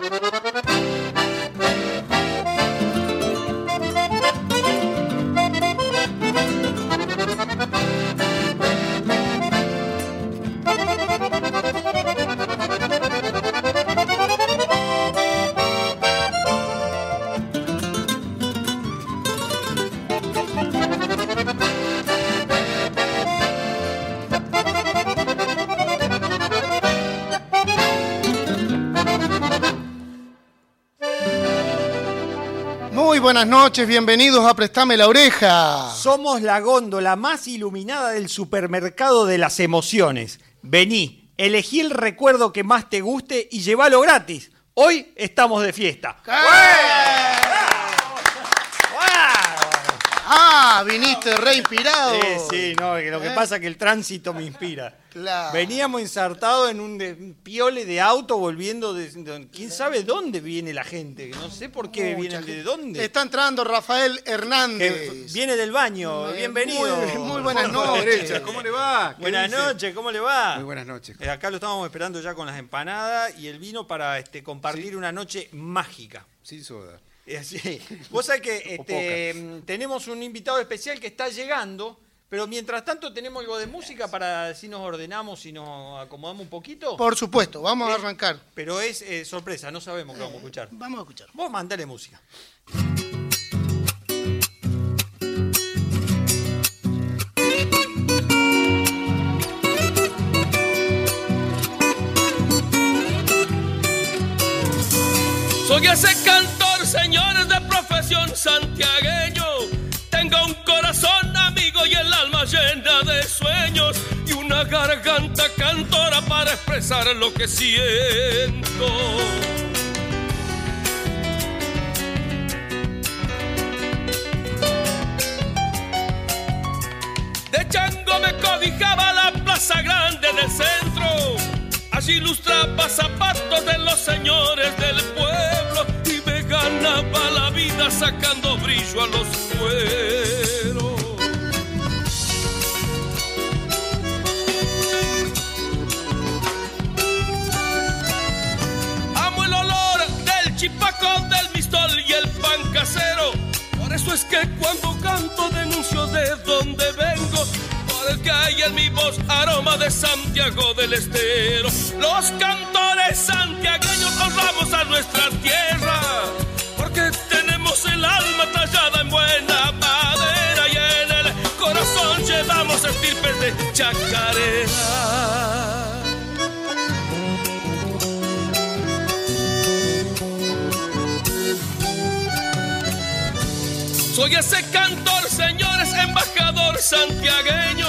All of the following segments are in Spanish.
Muy buenas noches, bienvenidos a Prestame la Oreja. Somos la góndola más iluminada del supermercado de las emociones. Vení, elegí el recuerdo que más te guste y llévalo gratis. Hoy estamos de fiesta. Ah, viniste re inspirado. Sí, sí, no, lo que ¿Eh? pasa es que el tránsito me inspira. Claro. Veníamos ensartados en un, de- un piole de auto volviendo de, de- quién sabe dónde viene la gente, no sé por qué gente. de dónde. Está entrando Rafael Que Hernández. viene del baño, Muy- bienvenido. muy- muy buenas noches. derecha, ¿cómo le va? ¿Qué Buenas dice? noches, ¿cómo le va? Muy buenas noches. Eh, acá lo estábamos esperando ya con las empanadas y el vino para este, compartir una noche mágica. Sin soda. Eh, sí. Vos sabés que este, mm, tenemos un invitado especial que está llegando, pero mientras tanto tenemos algo de música para si nos ordenamos y nos acomodamos un poquito. Por supuesto, vamos a Eh, arrancar. Pero es eh, sorpresa, no sabemos qué vamos a escuchar. Vamos a escuchar. Vos mandale música. Soy ese señores de profesión santiagueño. Tengo un corazón amigo y el alma llena de sueños y una garganta cantora para expresar lo que siento. De chango me cobijaba la plaza grande del centro. Allí ilustraba zapatos de los señores del pueblo ganaba la vida sacando brillo a los cueros. Amo el olor del chipaco, del mistol y el pan casero. Por eso es que cuando canto denuncio de dónde vengo. Porque hay en mi voz aroma de Santiago del Estero. Los cantores santiagueños honramos a nuestra tierra. De chacarera. Soy ese cantor, señores, embajador santiagueño,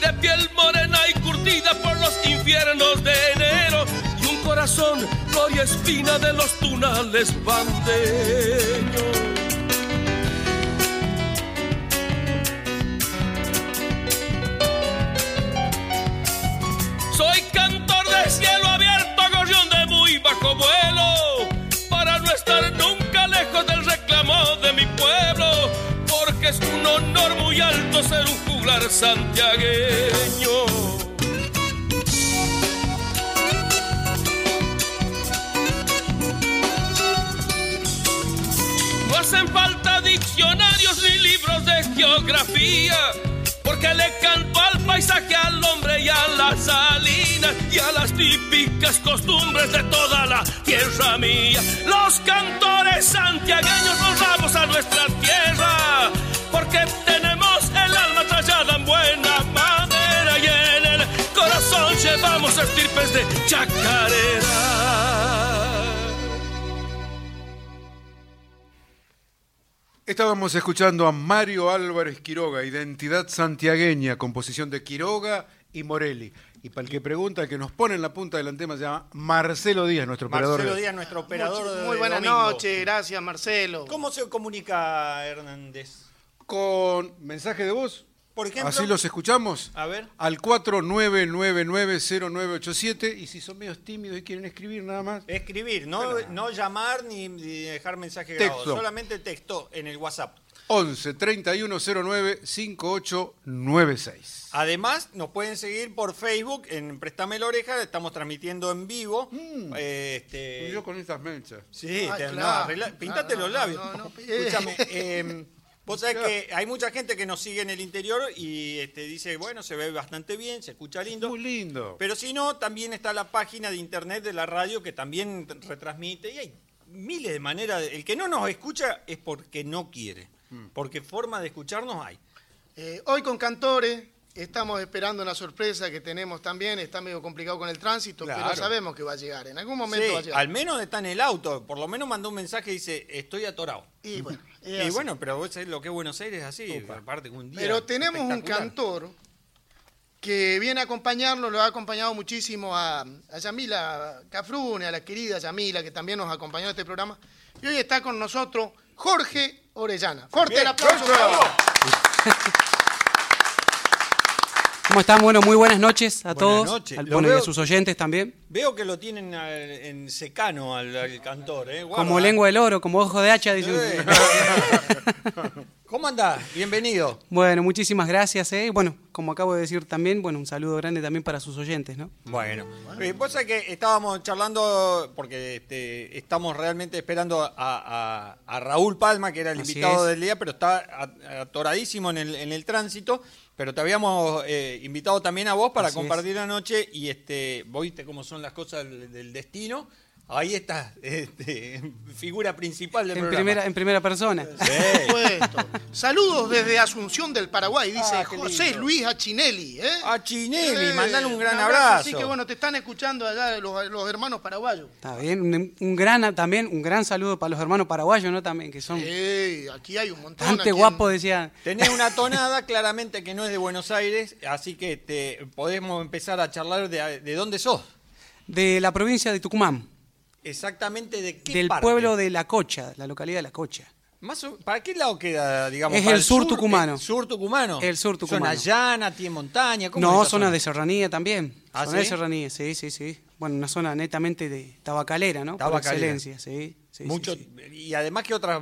de piel morena y curtida por los infiernos de enero, y un corazón, gloria espina de los tunales bandeños. Ser un juglar santiagueño. No hacen falta diccionarios ni libros de geografía, porque le canto al paisaje, al hombre y a las salinas y a las típicas costumbres de toda la tierra mía. Los cantores santiagueños honramos a nuestra tierra, porque corazón llevamos estirpes de chacarera. Estábamos escuchando a Mario Álvarez Quiroga, Identidad Santiagueña, composición de Quiroga y Morelli. Y para el que pregunta, el que nos pone en la punta del antema se llama Marcelo Díaz, nuestro operador. Marcelo Díaz, nuestro operador Much- de Muy buenas noches, gracias Marcelo. ¿Cómo se comunica Hernández? Con mensaje de voz. Por ejemplo, Así los escuchamos. a ver. Al 49990987 y si son medios tímidos y quieren escribir nada más. Escribir, no, no llamar ni, ni dejar mensaje grabado, Texto. solamente texto en el WhatsApp. 11 3109 5896. Además, nos pueden seguir por Facebook en Préstame la Oreja, estamos transmitiendo en vivo. Mm. Eh, este, Yo con estas mechas. Sí, Ah, te- no, claro. arregla- pintate Ah, los no, labios. no, no. Escúchame, eh, vos sabés que hay mucha gente que nos sigue en el interior y este, dice, bueno, se ve bastante bien, se escucha lindo. Muy lindo. Pero si no, también está la página de internet de la radio que también retransmite y hay miles de maneras. de- el que no nos escucha es porque no quiere, porque forma de escucharnos hay. Eh, hoy con Cantores estamos esperando una sorpresa que tenemos también. Está medio complicado con el tránsito, Claro. pero sabemos que va a llegar. En algún momento Sí, va a llegar. al menos está en el auto, por lo menos mandó un mensaje y dice, estoy atorado. Y bueno, Y pero vos sabés lo que es Buenos Aires es así, aparte un día Pero tenemos un cantor que viene a acompañarnos, lo ha acompañado muchísimo a, a Yamila Cafrune, a la querida Yamila, que también nos acompañó en este programa. Y hoy está con nosotros Jorge Orellana. Fuerte Bien, el aplauso. ¿Cómo están? Bueno, muy buenas noches a Buenas todos. noches. Al- bueno, y veo- a sus oyentes también. Veo que lo tienen al- en secano al, al cantor, ¿eh? Guarda. Como lengua del oro, como ojo de hacha. dicen. Eh. ¿Cómo andás? Bienvenido. Bueno, muchísimas gracias. ¿eh? Bueno, como acabo de decir también, bueno, un saludo grande también para sus oyentes, ¿no? Bueno, eh, vos sabés que estábamos charlando, porque este, estamos realmente esperando a, a- a Raúl Palma, que era el Así invitado es. del día, pero está atoradísimo en el, en el tránsito. Pero te habíamos eh, invitado también a vos para Así compartir la noche y este, vos viste cómo son las cosas del, del destino. Ahí está, este, figura principal del En programa. primera, en primera persona. Por supuesto. Saludos desde Asunción del Paraguay, dice Ah, José lindo. Luis Achinelli. ¿eh? A Chinelli, Eh, mandale un gran abrazo. abrazo. Así que bueno, te están escuchando allá los, los hermanos paraguayos. Está bien. Un, un gran, también un gran saludo para los hermanos paraguayos, ¿no? También, que son Ey, aquí hay un montón. bastante en- guapos, decían. Tenés una tonada claramente que no es de Buenos Aires, así que te, podemos empezar a charlar de, de dónde sos. De la provincia de Tucumán. Exactamente de qué Del parte. pueblo de La Cocha, la localidad de La Cocha. Más o- ¿Para qué lado queda, digamos? Es ¿Para el sur tucumano. ¿El sur tucumano? El sur tucumano. ¿Zona llana, tiene montaña? ¿Cómo No, es zona de serranía también. ¿Ah, zona de sí? serranía, sí, sí, sí. Bueno, una zona netamente de tabacalera, ¿no? Tabacalera. Por excelencia, sí. sí, sí, Mucho, sí. Y además que otras...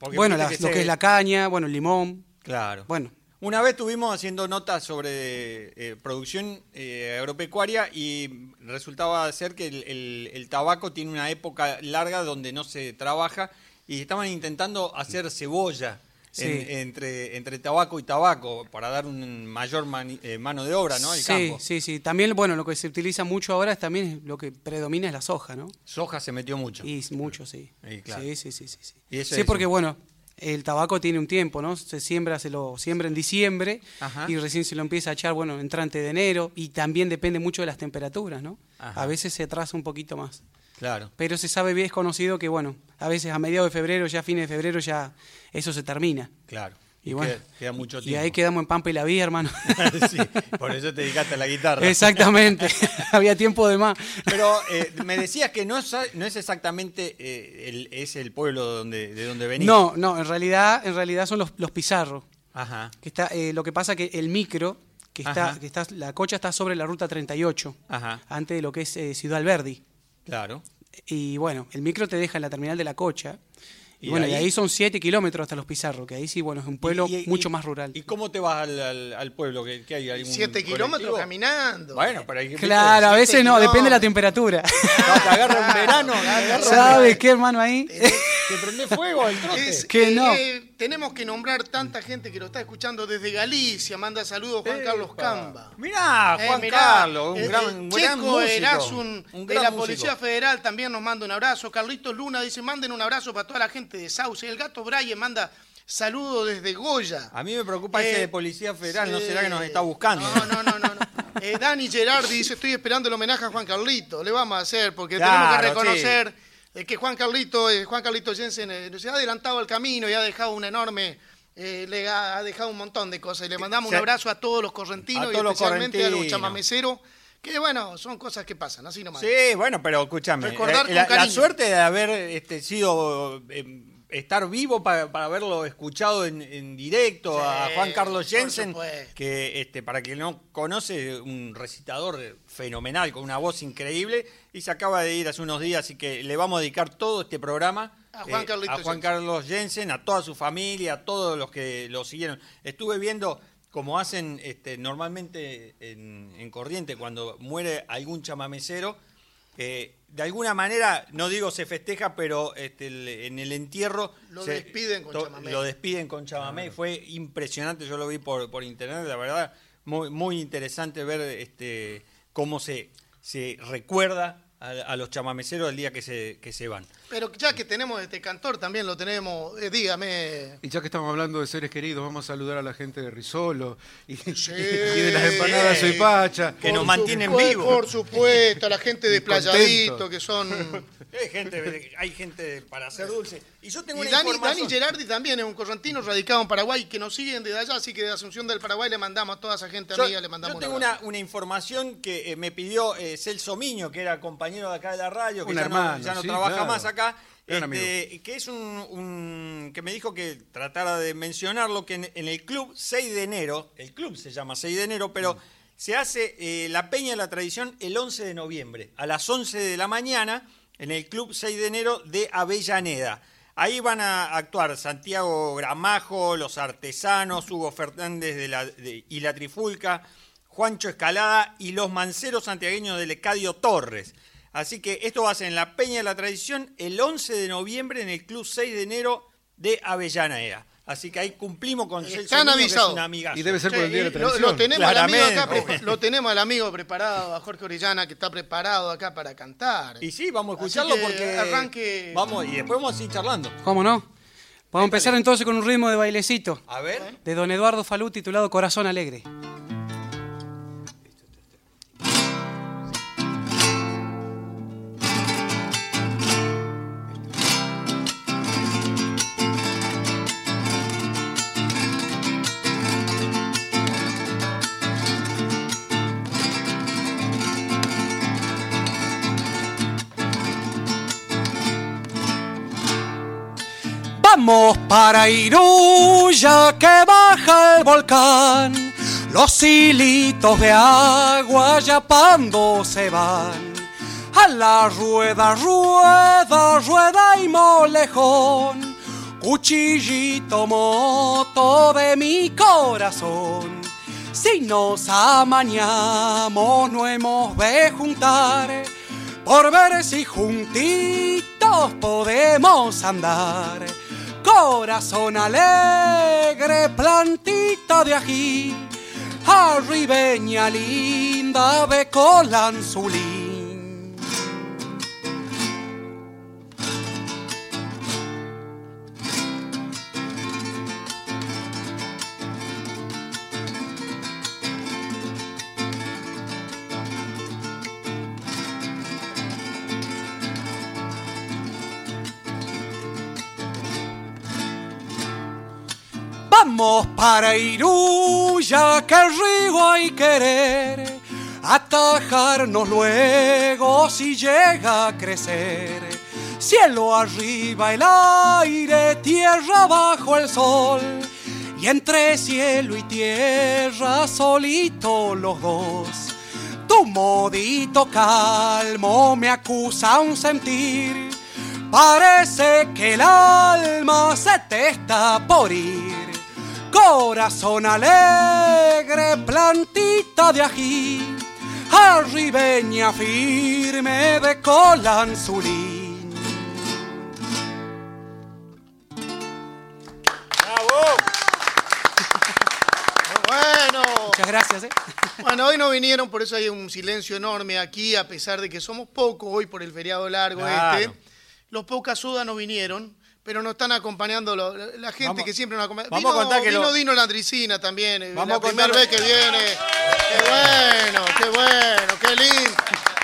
porque Bueno, lo se- que es la caña, bueno, el limón. Claro. Bueno, Una vez estuvimos haciendo notas sobre eh, producción eh, agropecuaria y resultaba ser que el, el- el tabaco tiene una época larga donde no se trabaja y estaban intentando hacer cebolla Sí. en- entre, entre tabaco y tabaco para dar un mayor mani- eh, mano de obra ¿no? sí, campo. sí, sí. También, bueno, lo que se utiliza mucho ahora es también lo que predomina es la soja, ¿no? Soja se metió mucho. Y mucho, sí. Y claro. Sí, sí, sí, sí. Sí, Y eso Sí, es porque un- bueno, el tabaco tiene un tiempo, ¿no? Se siembra, se lo siembra en diciembre Ajá. y recién se lo empieza a echar, bueno, entrante de enero y también depende mucho de las temperaturas, ¿no? Ajá. A veces se atrasa un poquito más. Claro. Pero se sabe bien, es conocido que, bueno, a veces a mediados de febrero, ya a fines de febrero, ya eso se termina. Claro. Y, bueno, queda, queda mucho y tiempo. ahí quedamos en Pampa y la Vía, hermano. sí, por eso te dedicaste a la guitarra. Exactamente, había tiempo de más. Pero eh, me decías que no es, no es exactamente eh, el, es el pueblo donde, de donde venís. No, no, en realidad, en realidad son los, los pizarros. Ajá. Que está, eh, lo que pasa que el micro, que está, Ajá. que está, la cocha está sobre la ruta 38, Ajá. antes de lo que es eh, Ciudad Alberdi. Claro. Y bueno, el micro te deja en la terminal de la cocha. Y, Y bueno, ahí- y ahí son 7 kilómetros hasta los Pizarros, que ahí sí, bueno, es un pueblo Y- y- mucho y- más rural. ¿Y cómo te vas al, al- al pueblo? ¿Qué, qué hay? ¿Algún Siete kilómetros caminando. Bueno, pero hay que... Claro, a veces no, depende de la temperatura. No, te agarra un verano, te agarra un- ¿Sabes qué, hermano, ahí? te prende fuego al trote. Es- Que no. eh, tenemos que nombrar tanta gente que lo está escuchando desde Galicia. Manda saludos Juan Carlos. Camba. Mirá, Eh, Juan mirá, Carlos, un el- gran, el un gran Checo músico. Erasun un de la músico. Policía Federal también nos manda un abrazo. Carlitos Luna dice, manden un abrazo para toda la gente de Sauce. El gato Brian manda saludos desde Goya. A mí me preocupa ese Eh, de Policía Federal, ¿no será que nos está buscando? No, no, no, no. no. Eh, Dani Gerardi dice, estoy esperando el homenaje a Juan Carlito. Le vamos a hacer, porque Claro, tenemos que reconocer eh, que Juan Carlito, eh, Juan Carlito Jensen eh, se ha adelantado al camino y ha dejado un enorme... eh, le ha, ha dejado un montón de cosas y le mandamos Se- un abrazo a todos los correntinos y especialmente a los correntinos. chamameceros que bueno, son cosas que pasan, así nomás. Sí, bueno, pero escúchame. Recordar la, la suerte de haber este, sido. Estar vivo para, para haberlo escuchado en, en directo a Juan Carlos Jensen, que este, para quien no conoce, un recitador fenomenal, con una voz increíble, y se acaba de ir hace unos días, así que le vamos a dedicar todo este programa A Juan eh, a Juan. Carlos Jensen, a toda su familia, a todos los que lo siguieron. Estuve viendo como hacen este, normalmente en, en Corriente cuando muere algún chamamecero. eh, de alguna manera, no digo se festeja, pero este, el- en el entierro Lo se- despiden con to- chamamé. Lo despiden con chamamé. Fue impresionante, yo lo vi por, por internet, la verdad, muy, muy interesante ver este, cómo se, se recuerda a, a los chamameceros el día que se, que se van. Pero ya que tenemos este cantor, también lo tenemos. eh, dígame. Y ya que estamos hablando de seres queridos, vamos a saludar a la gente de Risolo y, y Sí. de las empanadas Soy Pacha. Que nos mantienen supuesto, vivos. Por supuesto, a la gente de. Playadito, que son. Hay gente, hay gente para hacer dulce. Y yo tengo Y una Dani, información. Dani Gerardi también es un correntino radicado en Paraguay que nos siguen desde allá, así que de Asunción del Paraguay le mandamos a toda esa gente Yo, amiga, le yo mandamos tengo un abrazo. una, una información que eh, me pidió eh, Celso Miño, que era compañero de acá de la radio, que Un ya, hermano, no, ya no sí, trabaja claro. más acá, este, que es un, un- que me dijo que tratara de mencionarlo, que en, en el club 6 de enero, el club se llama 6 de enero, pero Mm. se hace eh, la Peña de la Tradición el 11 de noviembre, a las 11 de la mañana, en el club 6 de enero de Avellaneda. Ahí van a actuar Santiago Gramajo, los artesanos, Hugo Fernández de la, de- y la Trifulca, Juancho Escalada y los manceros santiagueños del Ecadio Torres. Así que esto va a ser en la Peña de la Tradición el 11 de noviembre en el Club 6 de enero de Avellaneda. Así que ahí cumplimos con Celso Están avisados. Y debe ser por el Día de la lo, Tradición. lo tenemos al amigo acá, Claramente. pre- lo tenemos al amigo preparado, a Jorge Orellana, que está preparado acá para cantar. Y sí, vamos a Así escucharlo que porque... arranque. Vamos, y después vamos a seguir charlando. ¿Cómo no? Podemos empezar entonces con un ritmo de bailecito A ver. de don Eduardo Falú titulado Corazón Alegre. Vamos para Iruya que baja el volcán. Los hilitos de agua yapando se van. A la rueda, rueda, rueda y molejón. Cuchillito moto de mi corazón. Si nos amañamos, no hemos de juntar. Por ver si juntitos podemos andar. Corazón alegre, plantita de ají, arribeña linda de. Vamos para Iruya, que el río hay querer, atajarnos luego si llega a crecer. Cielo arriba el aire, tierra bajo el sol, y entre cielo y tierra solito los dos. Tu modito calmo me acusa un sentir. Parece que el alma se te está por ir. Corazón alegre, plantita de ají, arribeña firme de colanzulín. ¡Bravo! Bueno, Muchas gracias. ¿eh? bueno, hoy no vinieron, por eso hay un silencio enorme aquí, a pesar de que somos pocos hoy por el feriado largo Claro. este. Los pocas sudas no vinieron, pero nos están acompañando lo- la gente Vamos- que siempre nos acompaña. vamos a Vino- contar que vino lo- Dino Landricina también, eh, Vamos la a contar primera vez que viene. Qué bueno, qué bueno, qué lindo.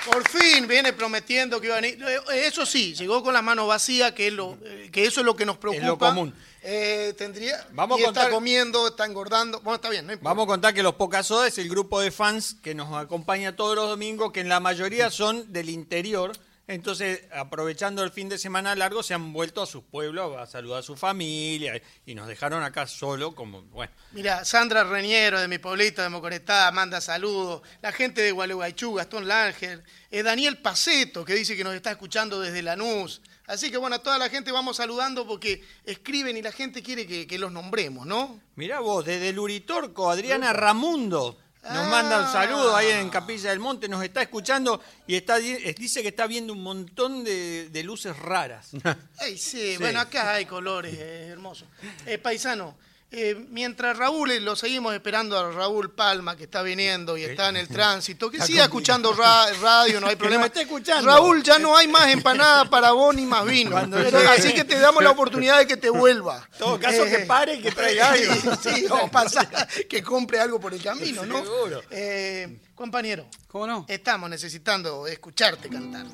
Por fin viene prometiendo que iba a venir. Eh, Eso sí, llegó con las manos vacías, que, es lo, eh, que eso es lo que nos preocupa. lo común. Eh, tendría, Vamos a y está contar- comiendo, está engordando. Bueno, está bien, no. Vamos a contar que los Pocas Sodas es el grupo de fans que nos acompaña todos los domingos, que en la mayoría son del interior Entonces, aprovechando el fin de semana largo, se han vuelto a sus pueblos a saludar a su familia y nos dejaron acá solo, como, bueno. Mira, Sandra Reñero de mi pueblito de Mocoretá manda saludos. La gente de Gualeguaychú, Gastón Langer. eh, Daniel Paceto, que dice que nos está escuchando desde Lanús. Así que bueno, a toda la gente vamos saludando porque escriben y la gente quiere que, que los nombremos, ¿no? Mirá vos, desde el Uritorco, Adriana Ramundo. Nos Ah. manda un saludo ahí en Capilla del Monte, nos está escuchando y está, di- dice que está viendo un montón de, de luces raras. Ay, sí, bueno, acá hay colores eh, hermosos. Eh, paisano, eh, mientras Raúl, eh, lo seguimos esperando a Raúl Palma, que está viniendo y está en el tránsito, que siga escuchando ra- radio, no hay problema. escuchando. Raúl, ya no hay más empanada para vos ni más vino. Así que te damos la oportunidad de que te vuelva. En todo caso, que pare y que traiga algo. Sí, o pasa que compre algo por el camino, ¿no? Seguro. Eh, compañero, ¿Cómo no? estamos necesitando escucharte cantar.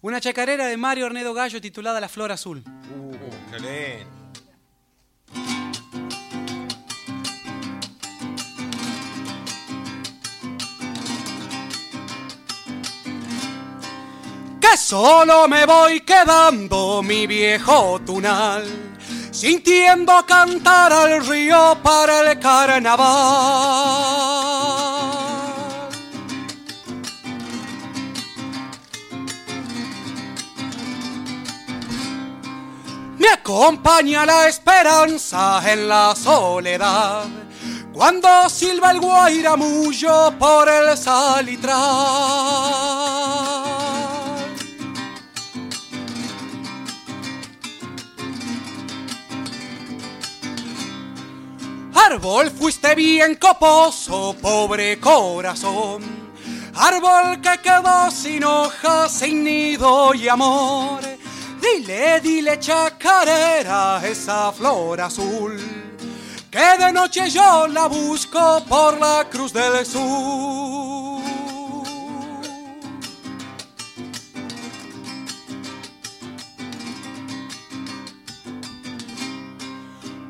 Una chacarera de Mario Ornedo Gallo titulada La Flor Azul. Que solo me voy quedando mi viejo tunal, sintiendo cantar al río para el carnaval. Me acompaña la esperanza en la soledad. Cuando silba el guairamullo por el salitral. Árbol fuiste bien coposo, pobre corazón. Árbol que quedó sin hojas, sin nido y amor. Dile, dile chacarera esa flor azul. Que de noche yo la busco por la cruz del sur.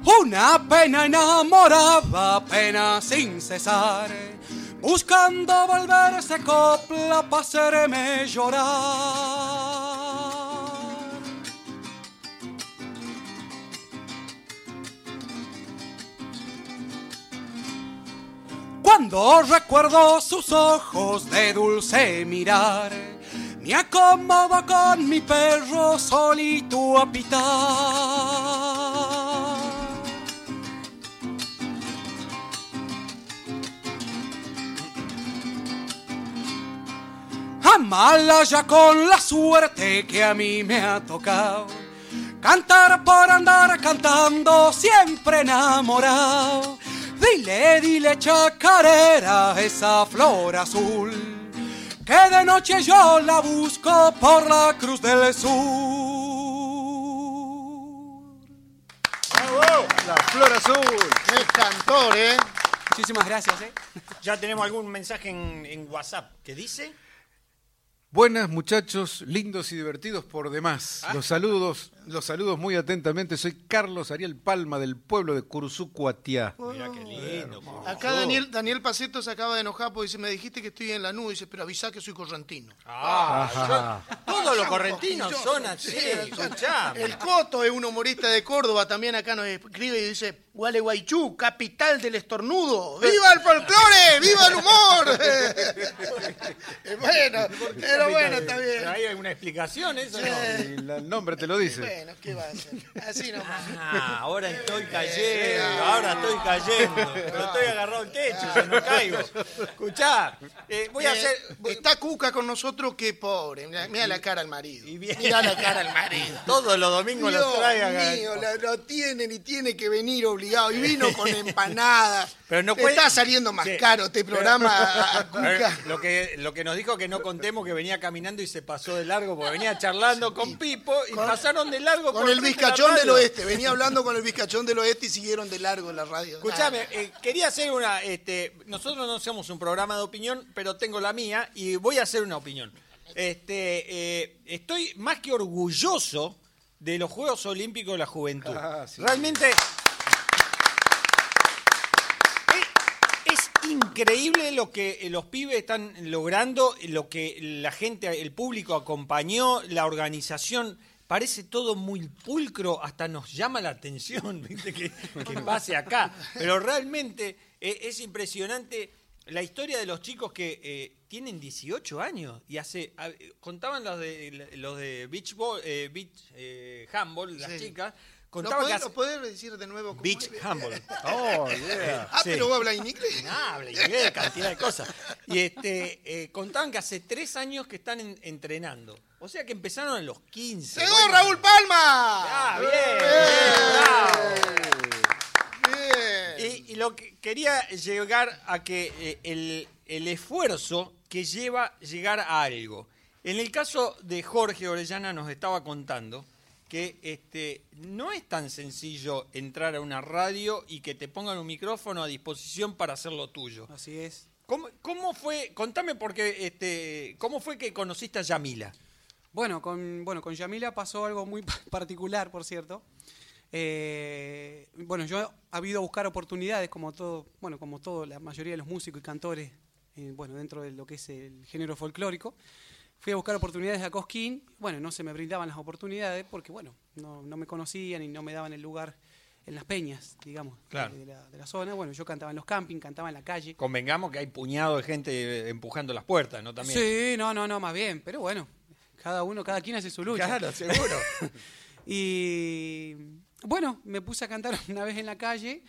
Una pena enamorada, pena sin cesar, buscando volverse copla para hacerme llorar. Cuando recuerdo sus ojos de dulce mirar, me acomodo con mi perro solito a pitar. Amala ya con la suerte que a mí me ha tocado. Cantar por andar cantando, siempre enamorado. Dile, dile chacarera esa flor azul. Que de noche yo la busco por la cruz del sur. La flor azul. ¡Qué cantor, eh! Muchísimas gracias, ¿eh? Ya tenemos algún mensaje en, en WhatsApp que dice. Buenas muchachos, lindos y divertidos por demás. Los saludos, los saludos muy atentamente. Soy Carlos Ariel Palma del pueblo de Cursucuatiá. Mira qué lindo. por Acá. Daniel, Daniel Paceto se acaba de enojar porque dice, me dijiste que estoy en la nube, dice, pero avisá que soy correntino. Ah, yo- todos los correntinos son así, escuchame. El Coto es un humorista de Córdoba, también acá nos escribe y dice, Gualeguaychú, capital del estornudo. ¡Viva el folclore! ¡Viva el humor! bueno, pero bueno, está bien. ¿Hay alguna explicación eso? no? El nombre te lo dice. Bueno, ¿qué va a hacer? Así nomás. Ah, ahora estoy cayendo, ahora estoy cayendo. Pero estoy agarrado al techo, ya no caigo. Escuchá, eh, voy a Eh, hacer. voy- Está Cuca con nosotros, qué pobre. Mira, la cara al marido. Y bien. Mira la cara al marido. Todos los domingos los Dios trae acá. mío, lo, lo tienen y tiene que venir obligado. Y vino con empanadas. Pero no Le puede- Está saliendo más Sí. caro este programa a, a A ver, Cuca. Lo que, lo que nos dijo que no contemos que venía caminando y se pasó de largo porque venía charlando con Pipo y pasaron de largo Con el bizcachón del oeste. Venía hablando con el bizcachón del oeste y siguieron de largo en la radio. Escuchame, eh, quería hacer una. Este, nosotros no somos un programa de opinión, pero tengo la mía y voy a hacer una opinión. Este, eh, estoy más que orgulloso de los Juegos Olímpicos de la Juventud. Ah, sí. Realmente. Es, es increíble lo que eh, los pibes están logrando, lo que la gente, el público acompañó, la organización. Parece todo muy pulcro, hasta nos llama la atención ¿viste? Que, que pase acá. Pero realmente eh, es impresionante la historia de los chicos que eh, tienen 18 años y hace a- contaban los de los de beach ball, eh, beach eh, handball, las Sí. chicas ¿Lo contaban que podés, hace, lo podés decir de nuevo? cómo beach es? handball. Oh, yeah. Ah, Sí. pero vos hablas en inglés. Ah, habla inglés, cantidad de cosas. Y este, contaban que hace tres años que están en- entrenando. O sea que empezaron a los 15. ¡Llegó Bueno. Raúl Palma! Ah, bien, bien, bravo. Bien. Y, y lo que quería llegar a que eh, el, el esfuerzo que lleva llegar a algo. En el caso de Jorge Orellana nos estaba contando que este, no es tan sencillo entrar a una radio y que te pongan un micrófono a disposición para hacer lo tuyo. Así es. ¿Cómo, cómo fue? Contame porque este, ¿cómo fue que conociste a Yamila? Bueno, con, bueno, con Yamila pasó algo muy particular, por cierto. Eh, bueno, yo he habido a buscar oportunidades, como todo, bueno, como todo, la mayoría de los músicos y cantores, eh, bueno, dentro de lo que es el género folclórico. Fui a buscar oportunidades a Cosquín, bueno, no se me brindaban las oportunidades porque, bueno, no, no me conocían y no me daban el lugar en las peñas, digamos, Claro. de, la, de la zona. Bueno, yo cantaba en los campings, cantaba en la calle. Convengamos que hay puñado de gente eh, empujando las puertas, ¿no? También. Sí, no, no, no, más bien, pero bueno, cada uno, cada quien hace su lucha. Claro, seguro. Y bueno, me puse a cantar una vez en la calle.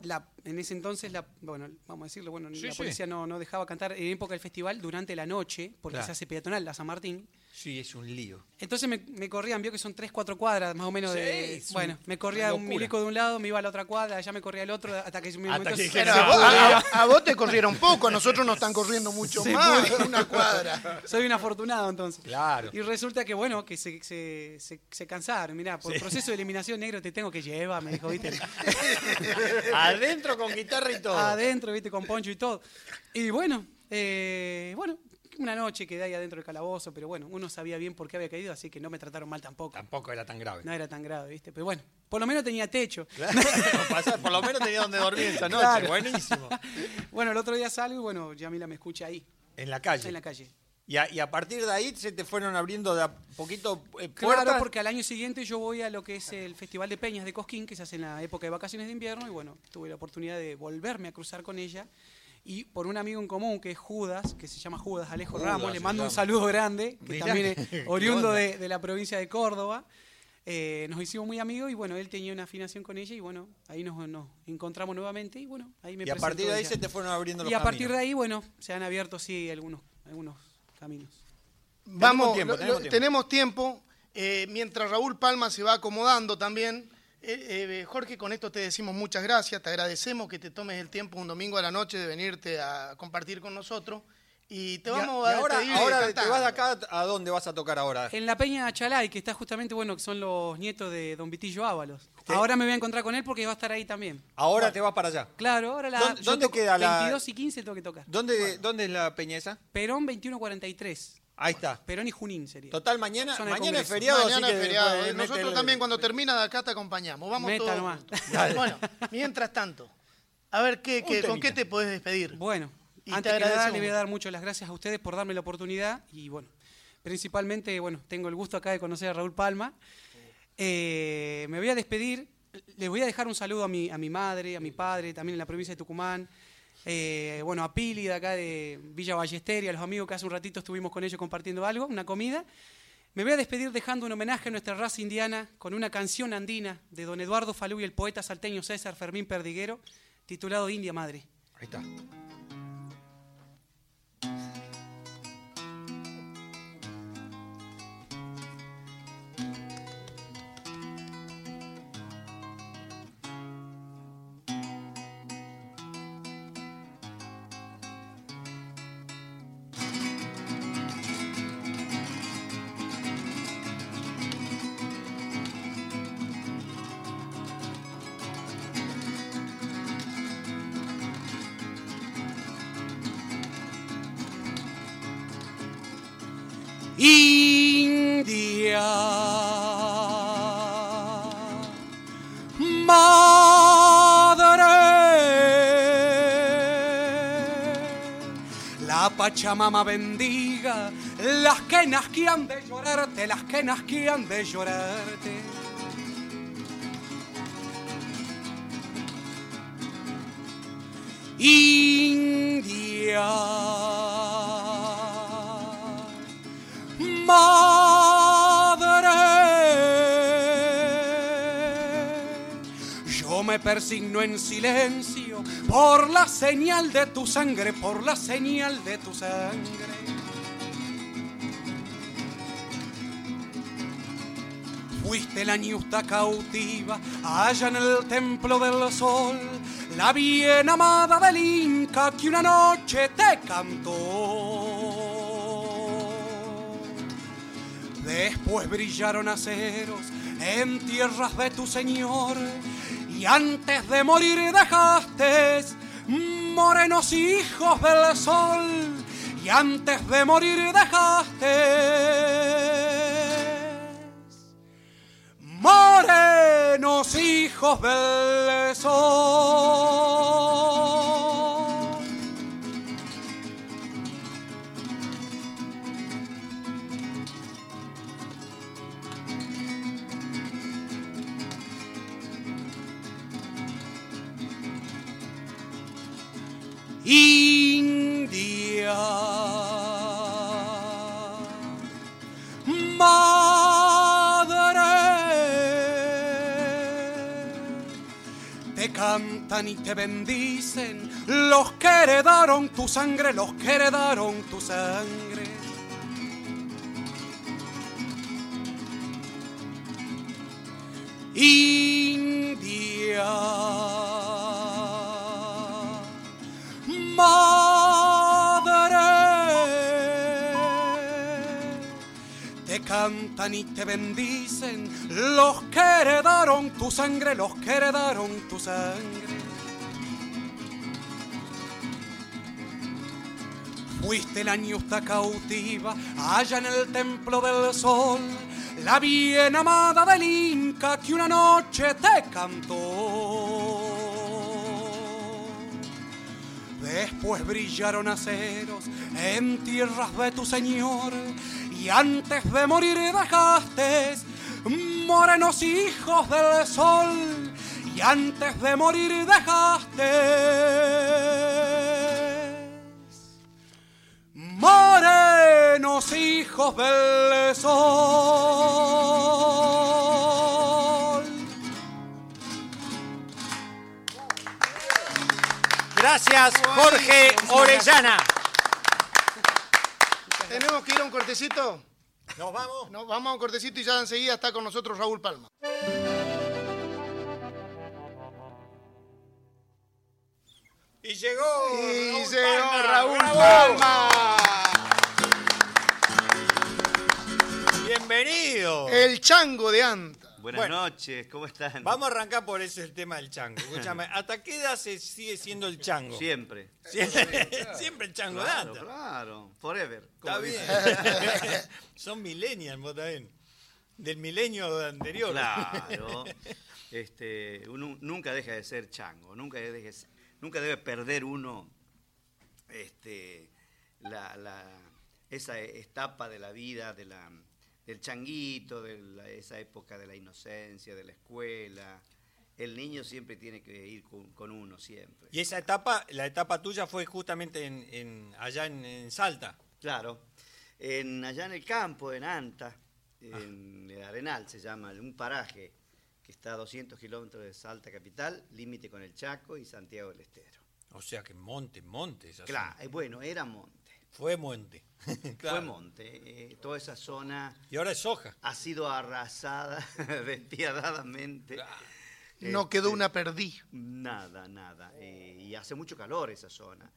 La, en ese entonces, la, bueno, vamos a decirlo, bueno, Sí, la sí. policía no, no dejaba cantar en época del festival durante la noche, porque Claro. se hace peatonal la San Martín. Sí, es un lío. Entonces me, me corrían, vio que son 3, 4 cuadras más o menos Sí, de... Bueno, me corría un milico de un lado, me iba a la otra cuadra, allá me corría el otro, hasta que un Hasta momento que se- Pero se a, vos, a- a vos te corrieron poco, a nosotros nos están corriendo mucho Se más, una cuadra. Soy un afortunado entonces. Claro. Y resulta que, bueno, que se, se, se, se cansaron. Mirá, por proceso de eliminación negro te tengo que llevar, me dijo, ¿viste? Adentro con guitarra y todo. adentro, viste, con poncho y todo. Y bueno, eh, bueno, una noche quedé ahí adentro del calabozo, pero bueno, uno sabía bien por qué había caído, así que no me trataron mal tampoco. Tampoco era tan grave. No era tan grave, viste. Pero bueno, por lo menos tenía techo. Pasar- por lo menos tenía donde dormir esa noche. Claro. Buenísimo. Bueno, el otro día salgo y bueno, Yamila me escucha ahí, En la calle. en la calle. Y, a, y a partir de ahí se te fueron abriendo de a poquito eh, Claro, puertas. porque al año siguiente yo voy a lo que es el Festival de Peñas de Cosquín, que se hace en la época de vacaciones de invierno, y bueno, tuve la oportunidad de volverme a cruzar con ella. Y por un amigo en común que es Judas, que se llama Judas Alejo Judas Ramos, le mando un saludo grande, que Mirá, también es oriundo de, de la provincia de Córdoba. Eh, nos hicimos muy amigos y bueno, él tenía una afinación con ella y bueno, ahí nos, nos encontramos nuevamente y bueno, ahí me y a partir de ahí ella. se te fueron abriendo los Y a partir de ahí, bueno, se han abierto sí algunos, algunos caminos. Vamos, tiempo, lo- tenemos lo- tiempo. tenemos tiempo. Eh, mientras Raúl Palma se va acomodando también. Eh, eh, Jorge, con esto te decimos muchas gracias, te agradecemos que te tomes el tiempo un domingo a la noche de venirte a compartir con nosotros. Y te Y a- vamos y a, ahora, despedir ahora te vas de acá, ¿a dónde vas a tocar ahora? En la Peña Chalay, que está justamente, bueno, que son los nietos de Don Vitillo Ábalos. Ahora me voy a encontrar con él porque va a estar ahí también. Ahora te vas para allá. Claro, ahora la, ¿Dónde- yo dónde toco queda la- 22 y 15 tengo que tocar. ¿Dónde, ¿Dónde es la peña esa? Perón 2143. Ahí está. Perón y Junín sería. Total, mañana, mañana es feriado, Mañana así es que feriado. eh. Nosotros el- también cuando termina de acá te acompañamos. Vamos Meta todos. nomás. juntos. Bueno, mientras tanto, a ver qué, con qué te podés despedir. Bueno, Y te antes que nada le voy a dar muchas las gracias a ustedes por darme la oportunidad y bueno, principalmente, bueno, tengo el gusto acá de conocer a Raúl Palma. Eh, me voy a despedir, les voy a dejar un saludo a mi, a mi madre, a mi padre, también en la provincia de Tucumán. Eh, bueno, a Pili de acá de Villa Ballester y a los amigos que hace un ratito estuvimos con ellos compartiendo algo, una comida. Me voy a despedir dejando un homenaje a nuestra raza indiana con una canción andina de don Eduardo Falú y el poeta salteño César Fermín Perdiguero, titulado India Madre. Ahí está. Pachamama bendiga las que han de llorarte, las que han de llorarte. India, persigno en silencio por la señal de tu sangre, por la señal de tu sangre. Fuiste la ñusta cautiva allá en el templo del sol, la bien amada del Inca que una noche te cantó. Después brillaron aceros en tierras de tu señor y antes de morir dejaste morenos hijos del sol y antes de morir dejaste morenos hijos del sol. Cantan y te bendicen los que heredaron tu sangre, los que heredaron tu sangre. India. Madre, te cantan y te bendicen los que heredaron tu sangre, los que heredaron tu sangre. Fuiste la ñusta cautiva allá en el templo del sol, la bien amada del Inca que una noche te cantó. Después brillaron aceros en tierras de tu señor y antes de morir dejaste morenos hijos del sol y antes de morir dejaste hijos del sol. Gracias, Jorge Orellana. ¿Tenemos que ir a un cortecito? ¿Nos vamos? No, vamos a un cortecito y ya enseguida está con nosotros Raúl Palma. Y llegó. Y Raúl llegó Palma. Raúl. Palma. El chango de Anta. Buenas Bueno. noches, ¿cómo están? Vamos a arrancar por ese el tema del chango. Escúchame, ¿hasta qué edad se sigue siendo el chango? Siempre. Siempre, siempre el chango Claro, de anta. claro. Forever. Está como bien. dicen. Son millennials, vos también. Del milenio anterior. Claro. Este, uno nunca deja de ser chango, nunca, deje- nunca debe perder uno este, la, la- esa etapa de la vida de la, del changuito, de la- esa época de la inocencia, de la escuela. El niño siempre tiene que ir con, con uno, siempre. Y esa etapa, la etapa tuya fue justamente en, en- allá en, en Salta. Claro. En, allá en el campo, en Anta, en el Arenal se llama, un paraje que está a 200 kilómetros de Salta capital, límite con el Chaco y Santiago del Estero. O sea que monte, monte. Claro, eh, bueno, era monte. Fue monte. Claro. Fue monte. eh, toda esa zona Y ahora es soja. ha sido arrasada despiadadamente. No quedó Este, una perdí. Nada, nada. eh, y hace mucho calor esa zona.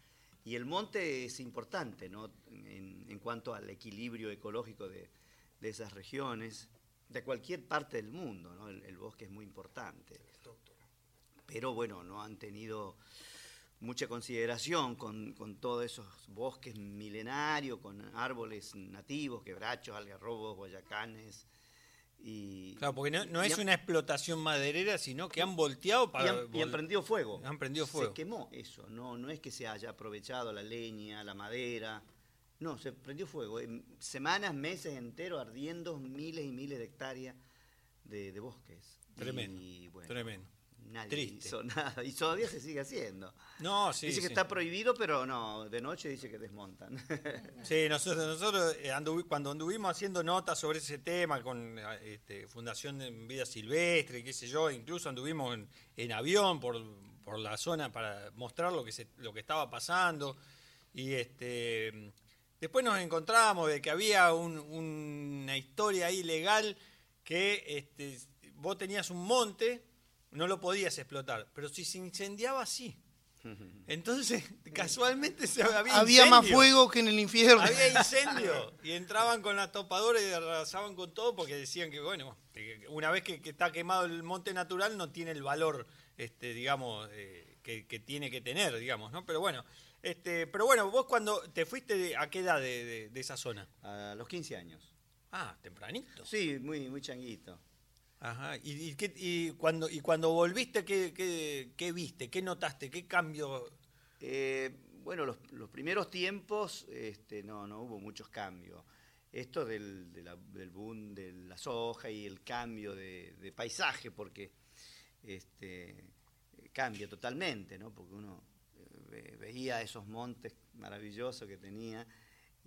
Y el monte es importante, ¿no? En, en cuanto al equilibrio ecológico de, de esas regiones, de cualquier parte del mundo, ¿no? El, el bosque es muy importante. Pero bueno, no han tenido mucha consideración con, con todos esos bosques milenarios, con árboles nativos, quebrachos, algarrobos, guayacanes. Y, Claro, porque no, es han- una explotación maderera, sino que han volteado y para. han, y han prendido fuego. Han prendido fuego. Se quemó eso. No, no es que se haya aprovechado la leña, la madera. No, se prendió fuego. En semanas, meses enteros, ardiendo miles y miles de hectáreas de, de bosques. Tremendo, Y, bueno, tremendo. Nadie Triste. hizo nada. Y todavía se sigue haciendo. No, sí. dice que sí. está prohibido, pero no, de noche dice que desmontan. Sí, nosotros, nosotros eh, anduvi- cuando anduvimos haciendo notas sobre ese tema con eh, este, Fundación de Vida Silvestre, qué sé yo, incluso anduvimos en, en avión por, por la zona para mostrar lo que, se, lo que estaba pasando. Y este, después nos encontramos de que había un- una historia ahí legal que este, vos tenías un monte, no lo podías explotar, pero si se incendiaba, sí. Entonces, casualmente se había Había más incendio. fuego que en el infierno. Había incendio y entraban con la topadora y arrasaban con todo porque decían que, bueno, una vez que, que está quemado el monte natural no tiene el valor, este, digamos, eh, que, que tiene que tener, digamos, ¿no? Pero bueno, este, pero bueno, vos cuando te fuiste, de- ¿a qué edad de, de- de esa zona? A los 15 años. Ah, tempranito. Sí, muy, muy changuito. Ajá. ¿Y, y, qué- y cuando, y cuando volviste, ¿qué, viste? ¿Qué notaste? ¿Qué cambio? Eh, bueno, los, los primeros tiempos este, no, no hubo muchos cambios. Esto del, del boom de la soja y el cambio de, paisaje, porque este, cambia totalmente, ¿no? Porque uno eh, ve- veía esos montes maravillosos que tenía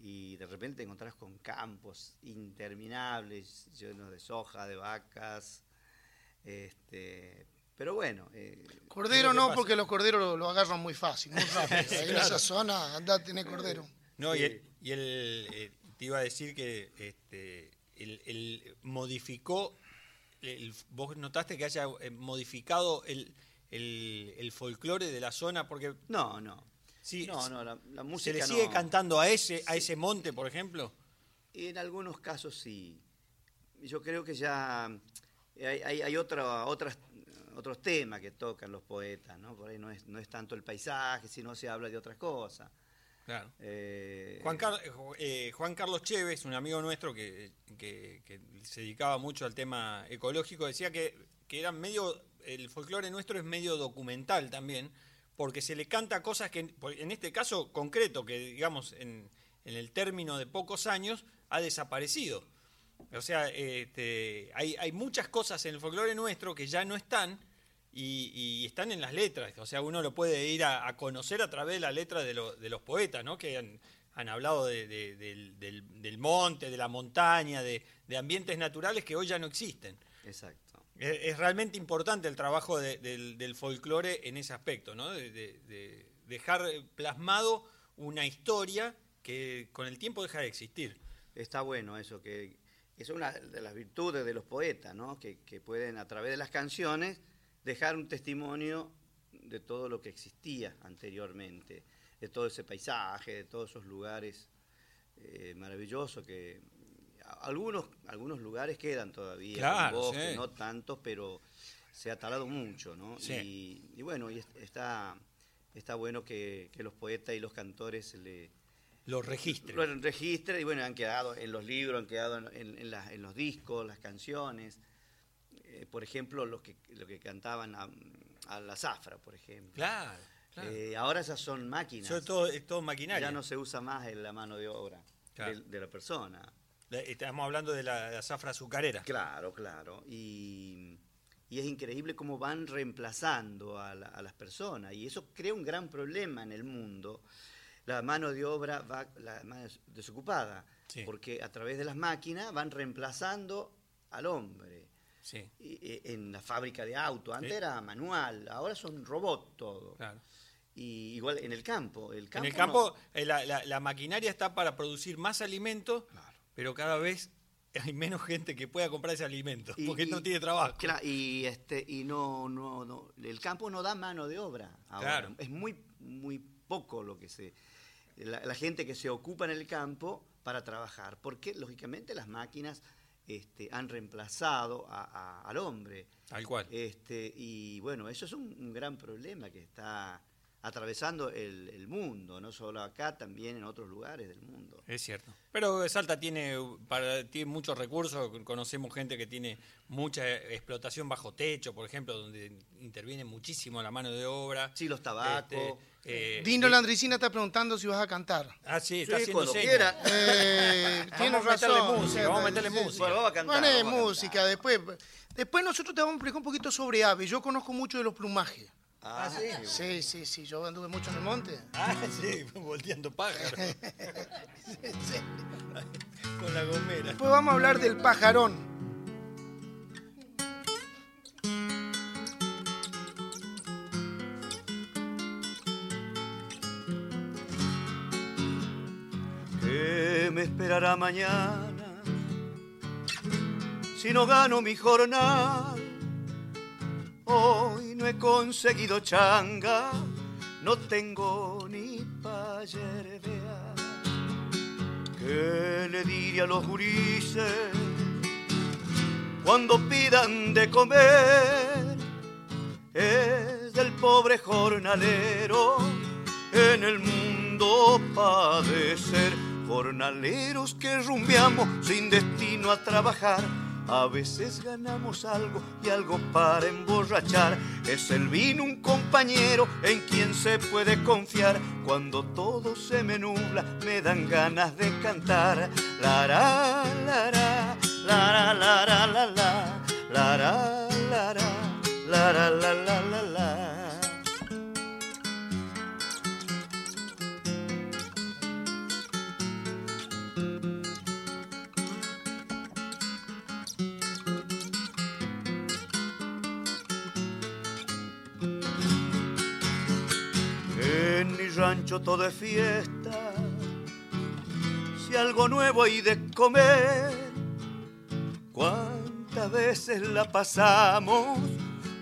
y de repente te encontrás con campos interminables, llenos de soja, de vacas. Este, pero bueno, eh, Cordero no, pasa. porque los corderos lo, lo agarran muy fácil, muy rápido. Ahí en esa zona andá a tener cordero. No, y el, y el, eh, te iba a decir que este, el, el modificó, el- vos notaste que haya eh, modificado el, el, el folclore de la zona, porque no, no. Sí, no, se- no, la, la se música le sigue no. cantando a ese, a ese monte, por ejemplo. En algunos casos sí. Yo creo que ya hay, hay, hay otra- otras, otros temas que tocan los poetas, ¿no? Por ahí no es, no es tanto el paisaje, sino se habla de otras cosas. Claro. Eh, Juan, Car- eh, Juan Carlos Chévez, un amigo nuestro que, que- que se dedicaba mucho al tema ecológico, decía que, que era medio, el folclore nuestro es medio documental también, porque se le canta cosas que, por- en este caso concreto, que digamos en, el término de pocos años, ha desaparecido. O sea, este, hay, muchas cosas en el folclore nuestro que ya no están y, están en las letras. O sea, uno lo puede ir a, conocer a través de la letra de, lo- de los poetas, ¿no? Que han, hablado de- de- del, del- monte, de la montaña, de ambientes naturales que hoy ya no existen. Exacto. Es, realmente importante el trabajo de- del, folclore en ese aspecto, ¿no? De, de- de dejar plasmado una historia que con el tiempo deja de existir. Está bueno eso, que es una de las virtudes de los poetas, ¿no? Que, pueden a través de las canciones dejar un testimonio de todo lo que existía anteriormente, de todo ese paisaje, de todos esos lugares eh, maravillosos que algunos algunos lugares quedan todavía, Claro, bosques, sí. no tantos, pero se ha talado mucho, ¿no? Sí. Y, y bueno, y es- está está bueno que, que los poetas y los cantores le Los registros. lo registran y bueno, han quedado en los libros, han quedado en, en- en las- en los discos, las canciones. Eh, por ejemplo, los que, lo que cantaban a, a la zafra, por ejemplo. Claro, claro. Eh, ahora esas son máquinas. Sobre todo, es todo maquinaria. ya no se usa más en la mano de obra Claro. de, de la persona. La- Estamos hablando de la, la zafra azucarera. Claro, claro. Y, y es increíble cómo van reemplazando a, la- a las personas. Y eso crea un gran problema en el mundo. La mano de obra va la mano desocupada, Sí. porque a través de las máquinas van reemplazando al hombre. Sí, Y- y- en la fábrica de auto, antes Sí. era manual, ahora son robots todo. claro. Y igual en el campo. El campo en el campo, eh, la, la- la maquinaria está para producir más alimento, pero cada vez hay menos gente que pueda comprar ese alimento, Y- porque y- no tiene trabajo. Cla- y este y no, no, no, el campo no da mano de obra. ahora. Claro. Es muy, muy poco lo que se. La, la gente que se ocupa en el campo para trabajar, porque lógicamente las máquinas este, han reemplazado a- a- al hombre. Tal cual. Este, y bueno, eso es un, un gran problema que está atravesando el, el mundo, no solo acá, también en otros lugares del mundo. Es cierto. Pero Salta tiene, para, tiene muchos recursos, conocemos gente que tiene mucha explotación bajo techo, por ejemplo, donde interviene muchísimo la mano de obra. Sí, los tabacos. Este, eh, Dino eh, Landricina está preguntando si vas a cantar. Ah, sí, está Sí, haciendo cuando quiera. Eh, Vamos a meterle razón. música, vamos a meterle música. Bueno, vamos a cantar. Poné vamos a cantar. música, después. Después nosotros te vamos a explicar un poquito sobre aves. Yo conozco mucho de los plumajes. Ah, sí. Sí, sí, sí, yo anduve mucho en el monte. Ah, sí, volteando pájaros. Con la gomera. Después vamos a hablar del pajarón. ¿Qué me esperará mañana si no gano mi jornal? Hoy no he conseguido changa, no tengo ni pa' yerbear. ¿Qué le diría a los gurises cuando pidan de comer? Es del pobre jornalero en el mundo padecer. Jornaleros que rumbeamos sin destino a trabajar. A veces ganamos algo y algo para emborrachar. Es el vino un compañero en quien se puede confiar. Cuando todo se me nubla, me dan ganas de cantar. La la la la ra, la la, la ra, la ra, la ra, la la la la. Todo es fiesta. Si algo nuevo hay de comer, ¿cuántas veces la pasamos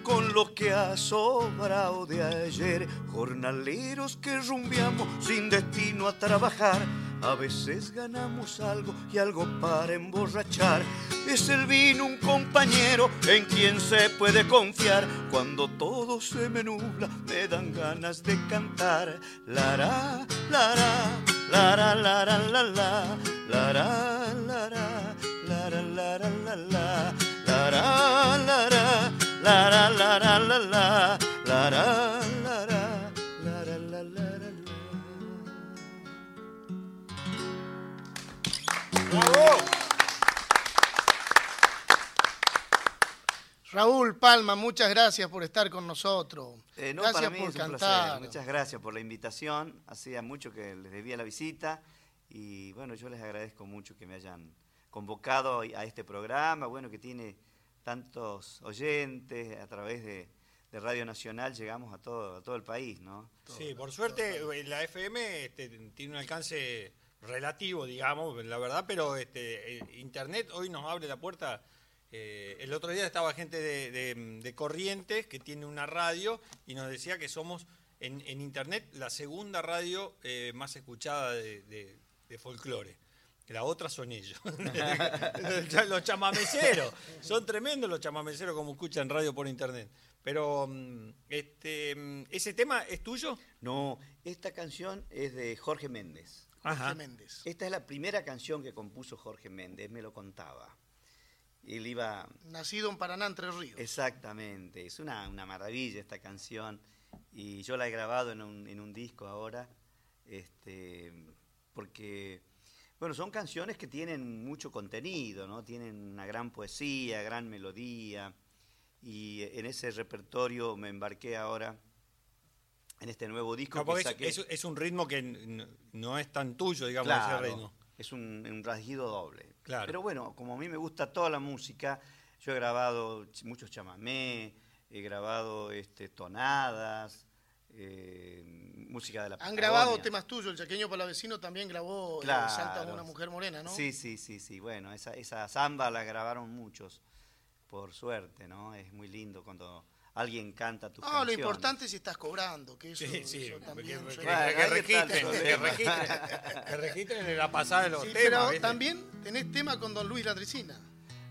con lo que ha sobrado de ayer? Jornaleros que rumbeamos sin destino a trabajar. A veces ganamos algo y algo para emborrachar. Es el vino un compañero en quien se puede confiar. Cuando todo se me nubla, me dan ganas de cantar. La ra, la ra, la la ra, la la, la ra, la la ra, la ra, la la, la ra, Raúl Palma, muchas gracias por estar con nosotros. Eh, no, gracias para mí por es un cantar. placer. Muchas gracias por la invitación. Hacía mucho que les debía la visita y bueno, yo les agradezco mucho que me hayan convocado a este programa, bueno, que tiene tantos oyentes a través de, de Radio Nacional, llegamos a todo, a todo el país, ¿no? Sí, por suerte la FM este, tiene un alcance relativo, digamos, la verdad, pero este, eh, Internet hoy nos abre la puerta. Eh, el otro día estaba gente de, de- Corrientes que tiene una radio y nos decía que somos en, en Internet la segunda radio eh, más escuchada de, de- de folclore. La otra son ellos, los chamameceros. Son tremendos los chamameceros como escuchan radio por Internet. Pero, mm, este, mm, ¿ese tema es tuyo? No, esta canción es de Jorge Méndez. Jorge Méndez. Esta es la primera canción que compuso Jorge Méndez, me lo contaba. Él iba Nacido en Paraná, Entre Ríos. Exactamente, es una, una maravilla esta canción y yo la he grabado en un, en un disco ahora, este, porque, bueno, son canciones que tienen mucho contenido, ¿no? Tienen una gran poesía, gran melodía y en ese repertorio me embarqué ahora en este nuevo disco No, que porque es, saqué. es- es un ritmo que no es tan tuyo, digamos, Claro, ese ritmo. es un, un rasguido doble. Claro. Pero bueno, como a mí me gusta toda la música, yo he grabado ch- muchos chamamé, he grabado este, tonadas, eh, música de la Han grabado Patagonia. temas tuyos. El chaqueño palavecino también grabó eh, Claro. Salta una mujer morena, ¿no? Sí, sí, sí, sí. Bueno, esa, esa samba la grabaron muchos, por suerte, ¿no? Es muy lindo cuando alguien canta tus No, lo importante es si estás cobrando, que eso, Sí, sí, que, también que- que Bueno, el registren, que registren, que registren la pasada de los Sí, temas. pero ¿viste? también tenés tema con Don Luis Landricina.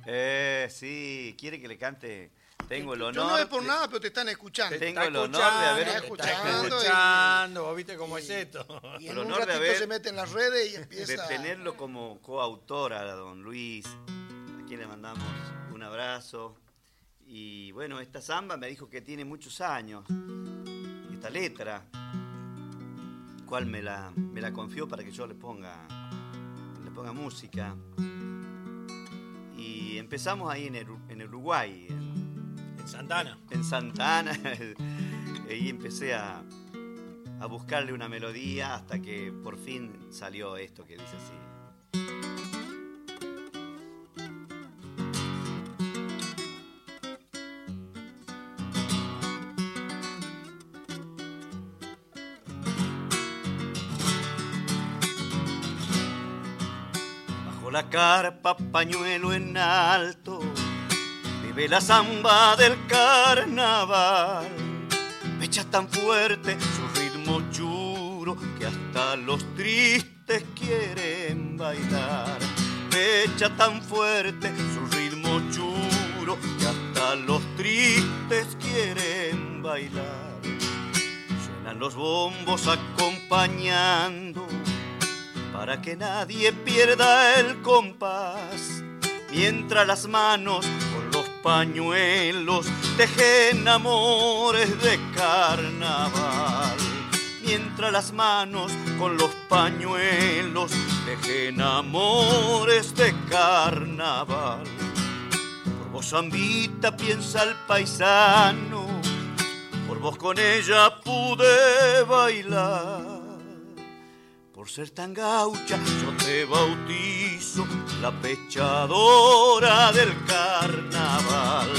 Eh, sí, quiere que le cante tengo el Yo honor. no es por de- nada, pero te están escuchando. Tengo el honor de haber escuchando, escuchando ¿vos ¿viste cómo es esto? Y en el un honor de ratito haber- se mete en las redes y de empieza. tenerlo como coautor a don Luis, a quien le mandamos un abrazo. Y bueno, esta samba me dijo que tiene muchos años, esta letra, cual me la, me la confió para que yo le ponga, le ponga música. Y empezamos ahí en, el- en Uruguay, en, En Santana. en Santana, y empecé a, a buscarle una melodía hasta que por fin salió esto que dice así. La carpa, pañuelo en alto, vive la samba del carnaval. Mecha tan fuerte su ritmo churo que hasta los tristes quieren bailar. Mecha tan fuerte su ritmo churo que hasta los tristes quieren bailar. Suenan los bombos acompañando para que nadie pierda el compás. Mientras las manos con los pañuelos tejen amores de carnaval. Mientras las manos con los pañuelos tejen amores de carnaval. Por vos, zambita, piensa el paisano, por vos con ella pude bailar. Por ser tan gaucha, yo te bautizo la pechadora del carnaval.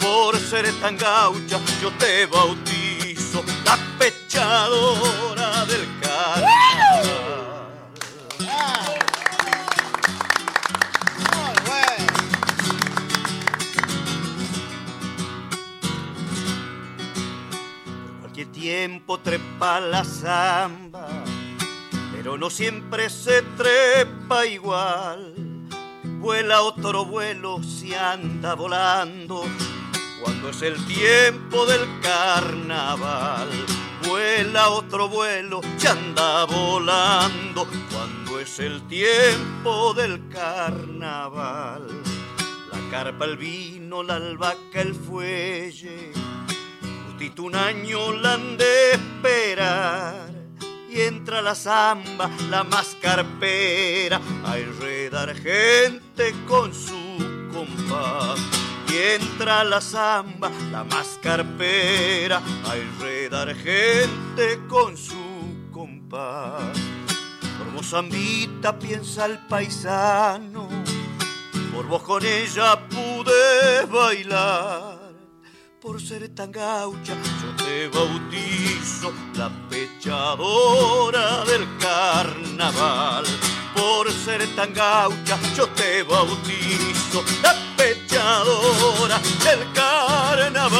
Por ser tan gaucha, yo te bautizo la pechadora del carnaval. Bueno. Cualquier tiempo trepa la samba, pero no siempre se trepa igual. Vuela otro vuelo si anda volando, cuando es el tiempo del carnaval. Vuela otro vuelo si anda volando, cuando es el tiempo del carnaval. La carpa, el vino, la albahaca, el fuelle Justito un año la han de esperar y entra la zamba, la mascarpera, a enredar gente con su compás. Y entra la zamba, la mascarpera, a enredar gente con su compás. Por vos, zambita, piensa el paisano, por vos con ella pude bailar. Por ser tan gaucha, yo te bautizo la pechadora del carnaval. Por ser tan gaucha, yo te bautizo la pechadora del carnaval.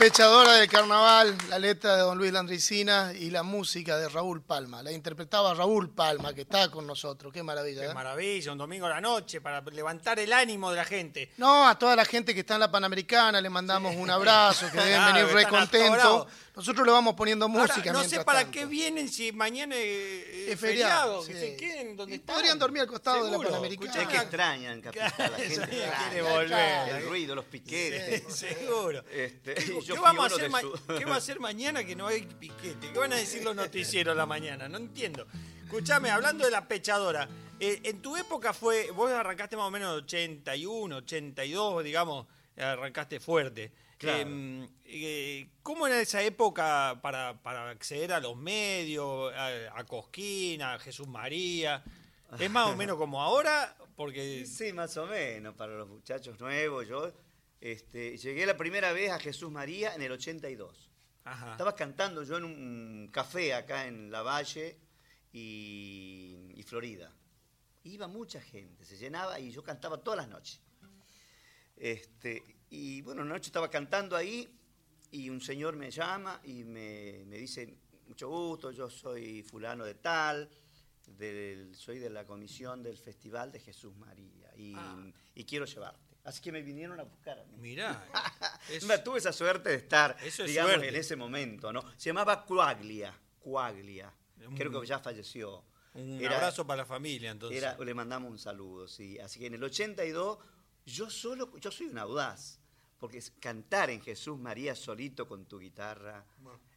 La pechadora del carnaval, la letra de don Luis Landricina y la música de Raúl Palma. La interpretaba Raúl Palma, que está con nosotros. Qué maravilla. Qué ¿eh? maravilla, un domingo a la noche para levantar el ánimo de la gente. No, a toda la gente que está en la Panamericana le mandamos un abrazo, que deben Claro, venir que Nosotros le vamos poniendo Ahora, música. no sé para tanto. qué vienen si mañana es, Es feriado, sí. se queden donde Y están. podrían dormir al costado de la Panamericana. Es que extrañan, capital, la gente Sí, extraña. quiere volver. El ruido, los piquetes. Seguro. Este, ¿Qué, y yo qué fui vamos a uno hacer de ma- su- qué va a hacer mañana que no hay piquete? ¿Qué van a decir los noticieros la mañana? No entiendo. Escuchame, hablando de la pechadora, eh, en tu época fue, vos arrancaste más o menos 81, 82, digamos, arrancaste fuerte. Claro. Eh, eh, ¿Cómo era esa época para, para acceder a los medios, a, a Cosquín, a Jesús María? ¿Es más o menos como ahora? Porque Sí, más o menos, para los muchachos nuevos. Yo este, llegué la primera vez a Jesús María en el 82. Ajá. Estaba cantando yo en un café acá en La Valle y, y Florida. Iba mucha gente, se llenaba y yo cantaba todas las noches. Este, y bueno, una noche estaba cantando ahí y un señor me llama y me, me dice, mucho gusto, yo soy fulano de tal, del- soy de la comisión del Festival de Jesús María y, Ah. y quiero llevarte. Así que me vinieron a buscar a mí. Mirá. es- Me tuve esa suerte de estar, Eso es digamos, suerte. en ese momento, ¿no? Se llamaba Coaglia, Coaglia. Creo que ya falleció. un Era- abrazo para la familia, entonces. era- le mandamos un saludo, sí. Así que en el 82, yo solo, yo soy un audaz, porque es cantar en Jesús María solito con tu guitarra,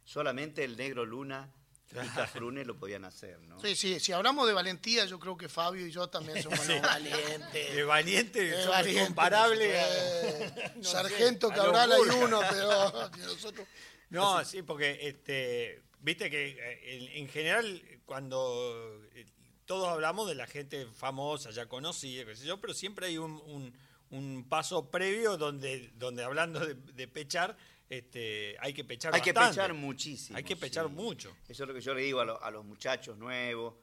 solamente el Negro Luna y Cafrune lo podían hacer, ¿no? Sí, sí, si hablamos de valentía, yo creo que Fabio y yo también somos unos valientes. De valiente, somos valiente, comparable eh, no Sargento Cabral hay uno, pero que nosotros. No, sí, porque este, viste que eh, en, en general cuando eh, todos hablamos de la gente famosa, ya conocida, qué sé yo, pero siempre hay un, un- un paso previo donde, donde hablando de, de pechar, este, hay que pechar Hay que pechar muchísimo. Hay que pechar sí. mucho. Eso es lo que yo le digo a, lo- a los muchachos nuevos,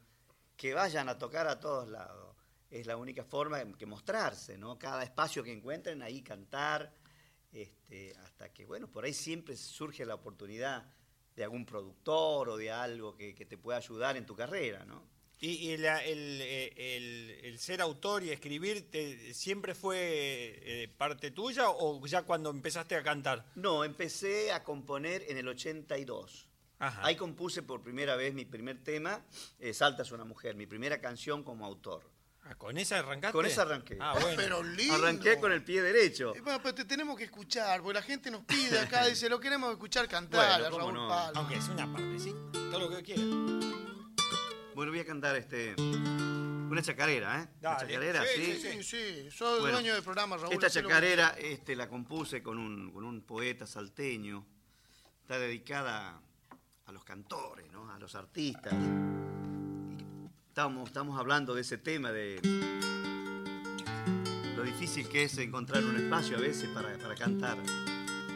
que vayan a tocar a todos lados. Es la única forma que mostrarse, ¿no? Cada espacio que encuentren ahí cantar, este, hasta que, bueno, por ahí siempre surge la oportunidad de algún productor o de algo que, que te pueda ayudar en tu carrera, ¿no? Y, y la- el, eh, el- el ser autor y escribir te- siempre fue eh, parte tuya o ya cuando empezaste a cantar? No, empecé a componer en el 82. Ajá. Ahí compuse por primera vez mi primer tema, eh, Saltas una mujer, mi primera canción como autor. Ah, ¿Con esa arrancaste? Con esa arranqué. Ah, bueno. Pero lindo. Arranqué con el pie derecho. Eh, bueno, pero te tenemos que escuchar, porque la gente nos pide acá, dice, lo queremos escuchar cantar Bueno, a Raúl no. Palma. Aunque es una parte, sí. Todo lo que quiera. Bueno, voy a cantar este una chacarera, ¿eh? Una chacarera, Sí, sí. Sí, sí, soy Bueno, dueño del programa, Raúl. Esta que- chacarera este, la compuse con un, con un poeta salteño. Está dedicada a los cantores, ¿no? a los artistas. Estamos, estamos hablando de ese tema, de lo difícil que es encontrar un espacio a veces para, para cantar.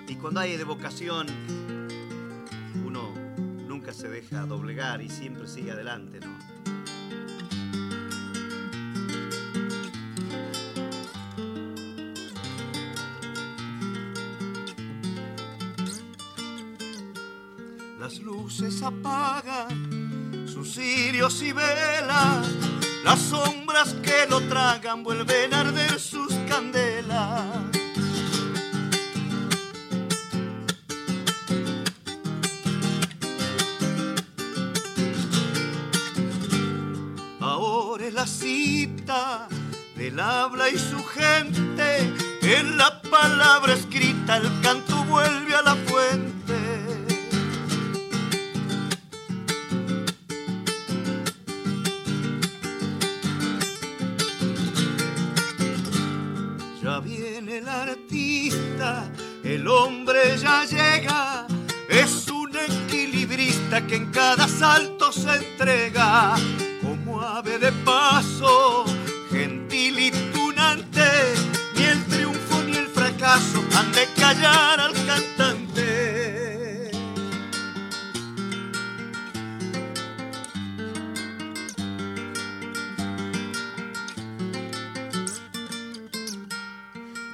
Y cuando hay de vocación, uno nunca se deja doblegar y siempre sigue adelante, ¿no? Las luces apagan sus cirios y velas, las sombras que lo tragan vuelven a arder sus candelas. Del habla y su gente, en la palabra escrita el canto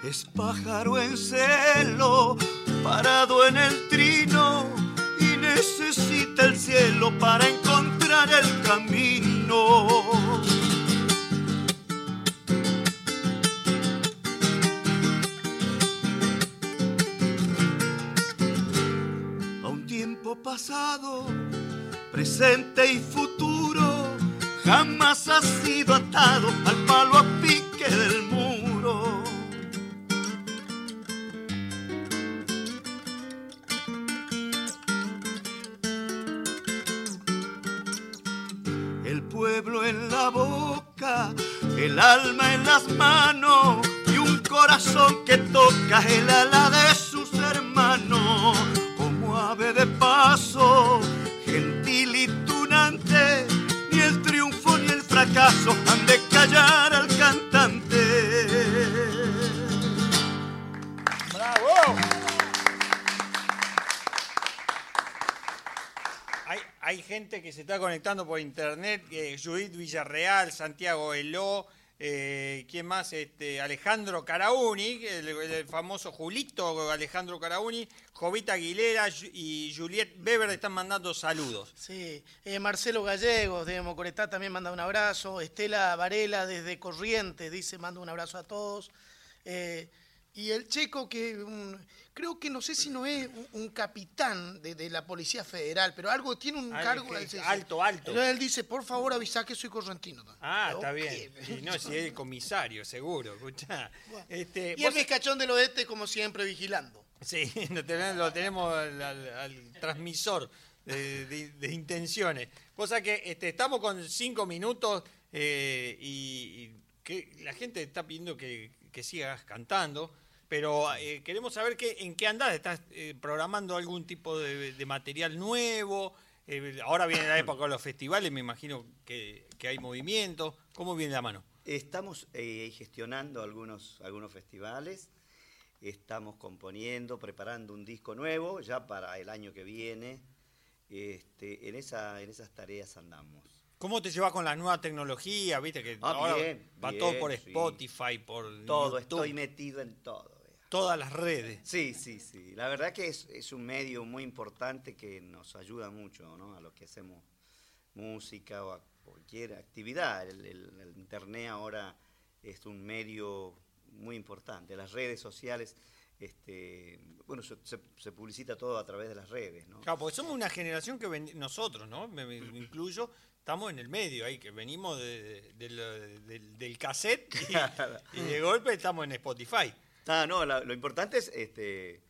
Es pájaro en celo, parado en el trino, y necesita el cielo para encontrar el camino. A un tiempo pasado, presente y por internet, eh, Judith Villarreal, Santiago Eló, Eh, ¿Quién más? Este, Alejandro Carauni, el, famoso Julito Alejandro Carauni, Jovita Aguilera y Juliet Weber están mandando saludos. Sí, eh, Marcelo Gallegos de Mocoretá también manda un abrazo. Estela Varela desde Corrientes dice, manda un abrazo a todos. Eh, y el checo que creo que no sé si no es un, un capitán de, de la Policía Federal, pero algo tiene un Ah, cargo que- sí, sí. alto, alto. Entonces él dice, por favor avisa que soy correntino. Ah, está bien. Y no, si es el comisario, seguro. escuchá. Este, Y el vos- vizcachón del oeste, como siempre, vigilando. Sí, lo tenemos, lo tenemos al, al- al transmisor de, de- de intenciones. Cosa que este, estamos con cinco minutos eh, y, y que la gente está pidiendo que, que sigas cantando, pero eh, queremos saber qué, en qué andás. ¿Estás eh, programando algún tipo de, de material nuevo? Eh, ahora viene la época de los festivales, me imagino que, que hay movimiento. ¿Cómo viene la mano? Estamos gestionando algunos, algunos festivales, estamos componiendo, preparando un disco nuevo ya para el año que viene. Este, en, esa, en esas tareas andamos. ¿Cómo te llevas con la nueva tecnología? Viste que Ah, ahora bien, va bien, todo por sí. Spotify, por Todo, YouTube, estoy metido en todo. Todas las redes. Sí, sí, sí. La verdad que es, es un medio muy importante que nos ayuda mucho ¿no? a lo que hacemos música o a cualquier actividad. El, el- el Internet ahora es un medio muy importante. Las redes sociales, este, bueno, se, se- se publicita todo a través de las redes, ¿no? Claro, porque somos una generación que ven- nosotros, ¿no? Me, me incluyo, estamos en el medio ahí, que venimos de- del, del cassette y, y de golpe estamos en Spotify. Ah, no, la- lo importante es este,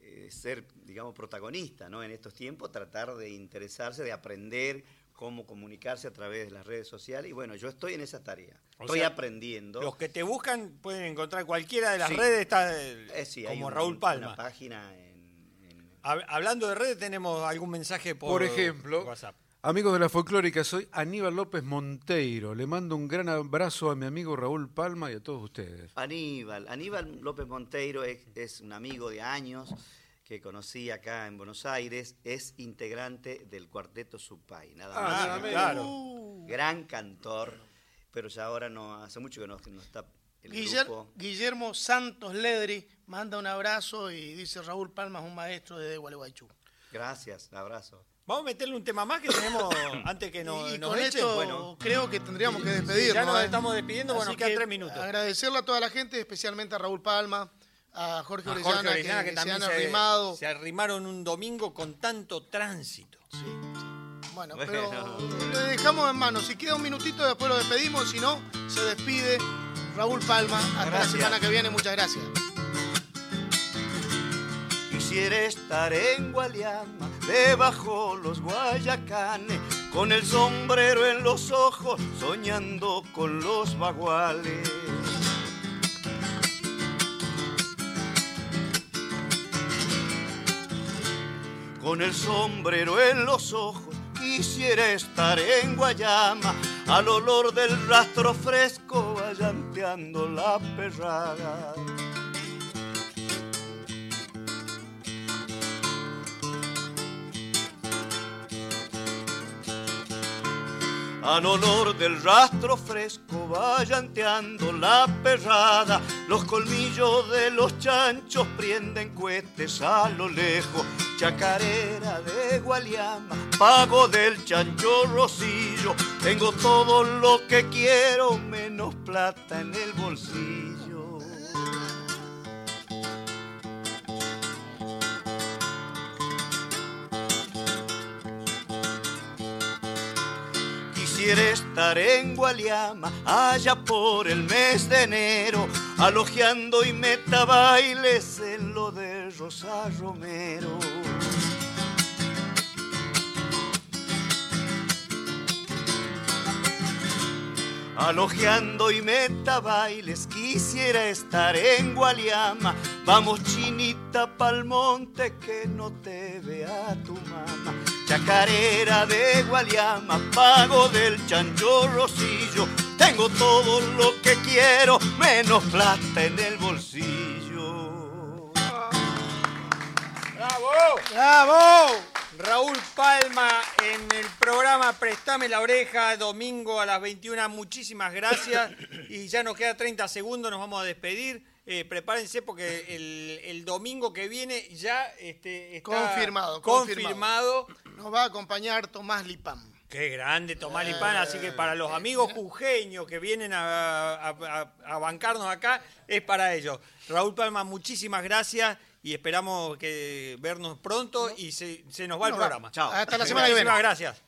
eh, ser, digamos, protagonista, ¿no? En estos tiempos, tratar de interesarse, de aprender cómo comunicarse a través de las redes sociales. Y bueno, yo estoy en esa tarea. O estoy sea, aprendiendo. Los que te buscan pueden encontrar cualquiera de las Sí. redes, está eh, Eh, sí, hay como un- Raúl Palma. Una página en, en- Hab- Hablando de redes, tenemos algún mensaje por, Por ejemplo, WhatsApp. Amigos de la folclórica, soy Aníbal López Monteiro. Le mando un gran abrazo a mi amigo Raúl Palma y a todos ustedes. Aníbal. Aníbal López Monteiro es, es un amigo de años que conocí acá en Buenos Aires. Es integrante del cuarteto Supay, nada Ah, más. nada menos. menos. Gran cantor, pero ya ahora no, hace mucho que no, está el Guiller- grupo. Guillermo Santos Ledri manda un abrazo y dice Raúl Palma es un maestro de Gualeguaychú. Gracias, abrazo. Vamos a meterle un tema más que tenemos antes que nos, y nos con echen. esto Bueno, creo que tendríamos que despedirnos. ya nos ¿eh? estamos despidiendo, bueno, nos quedan que tres minutos. Agradecerle a toda la gente, especialmente a Raúl Palma, a Jorge a Orellana, Jorge Orellana, que, que, también se han se, arrimado. se arrimaron un domingo con tanto tránsito. Bueno, Bueno. pero le dejamos en manos. Si queda un minutito, después lo despedimos. Si no, se despide Raúl Palma. Hasta Gracias. la semana que viene. Muchas gracias. Quisiera estar en Gualiama, debajo los guayacanes, con el sombrero en los ojos, soñando con los baguales. Con el sombrero en los ojos, quisiera estar en Guayama, al olor del rastro fresco, allanteando la perrada. Al olor del rastro fresco vayanteando la perrada, los colmillos de los chanchos prenden cohetes a lo lejos. Chacarera de Gualiama, pago del chancho rosillo, tengo todo lo que quiero menos plata en el bolsillo. Quisiera estar en Gualiama, allá por el mes de enero, alojeando y meta bailes en lo de Rosa Romero. Alojeando y meta bailes, quisiera estar en Gualiama. Vamos, chinita, pa'l monte, que no te vea tu mamá. Chacarera de Gualiama, pago del chancho rosillo. Tengo todo lo que quiero, menos plata en el bolsillo. ¡Bravo! Raúl Palma en el programa Prestame la oreja, domingo a las 21. Muchísimas gracias. Y ya nos queda 30 segundos, nos vamos a despedir. Eh, prepárense porque el, el domingo que viene ya este, está Confirmado, confirmado. Nos va a acompañar Tomás Lipam. Qué grande Tomás Lipán, así que para los amigos jujeños que vienen a, a- a- a bancarnos acá, es para ellos. Raúl Palma, muchísimas gracias y esperamos que vernos pronto y se, se nos va el va. programa. Chao. Hasta la semana que viene. Muchísimas gracias.